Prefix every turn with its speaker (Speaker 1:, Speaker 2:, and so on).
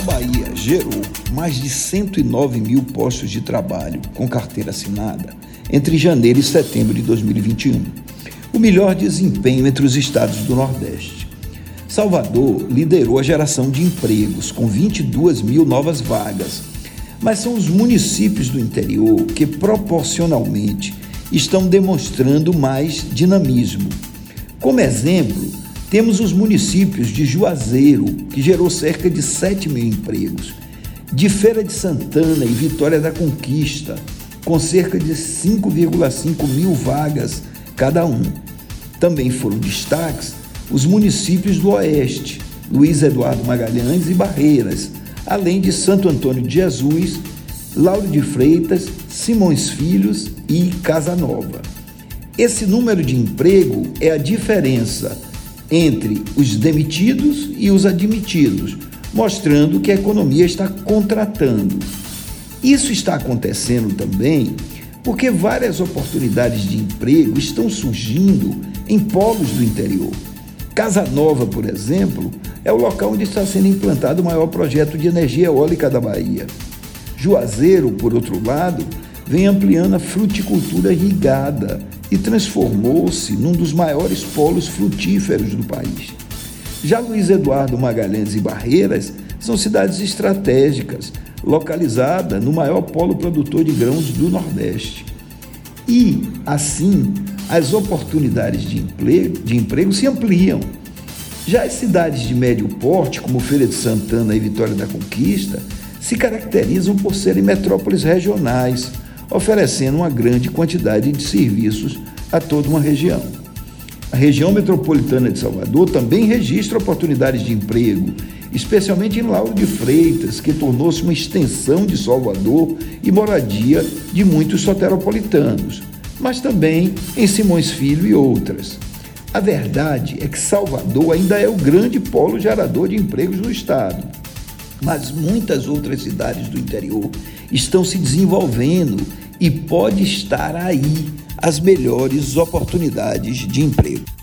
Speaker 1: A Bahia gerou mais de 109 mil postos de trabalho com carteira assinada entre janeiro e setembro de 2021, o melhor desempenho entre os estados do Nordeste. Salvador liderou a geração de empregos, com 22 mil novas vagas, mas são os municípios do interior que proporcionalmente estão demonstrando mais dinamismo. Como exemplo, temos os municípios de Juazeiro, que gerou cerca de 7 mil empregos, de Feira de Santana e Vitória da Conquista, com cerca de 5,5 mil vagas cada um. Também foram destaques os municípios do Oeste, Luiz Eduardo Magalhães e Barreiras, além de Santo Antônio de Jesus, Lauro de Freitas, Simões Filhos e Casa Nova. Esse número de emprego é a diferença entre os demitidos e os admitidos, mostrando que a economia está contratando. Isso está acontecendo também porque várias oportunidades de emprego estão surgindo em polos do interior. Casa Nova, por exemplo, é o local onde está sendo implantado o maior projeto de energia eólica da Bahia. Juazeiro, por outro lado, vem ampliando a fruticultura irrigada e transformou-se num dos maiores polos frutíferos do país. Já Luiz Eduardo Magalhães e Barreiras são cidades estratégicas, localizadas no maior polo produtor de grãos do Nordeste. E, assim, as oportunidades de emprego, de emprego se ampliam. Já as cidades de médio porte, como Feira de Santana e Vitória da Conquista, se caracterizam por serem metrópoles regionais, oferecendo uma grande quantidade de serviços a toda uma região. A região metropolitana de Salvador também registra oportunidades de emprego, especialmente em Lauro de Freitas, que tornou-se uma extensão de Salvador e moradia de muitos soteropolitanos, mas também em Simões Filho e outras. A verdade é que Salvador ainda é o grande polo gerador de empregos no estado, mas muitas outras cidades do interior estão se desenvolvendo e pode estar aí as melhores oportunidades de emprego.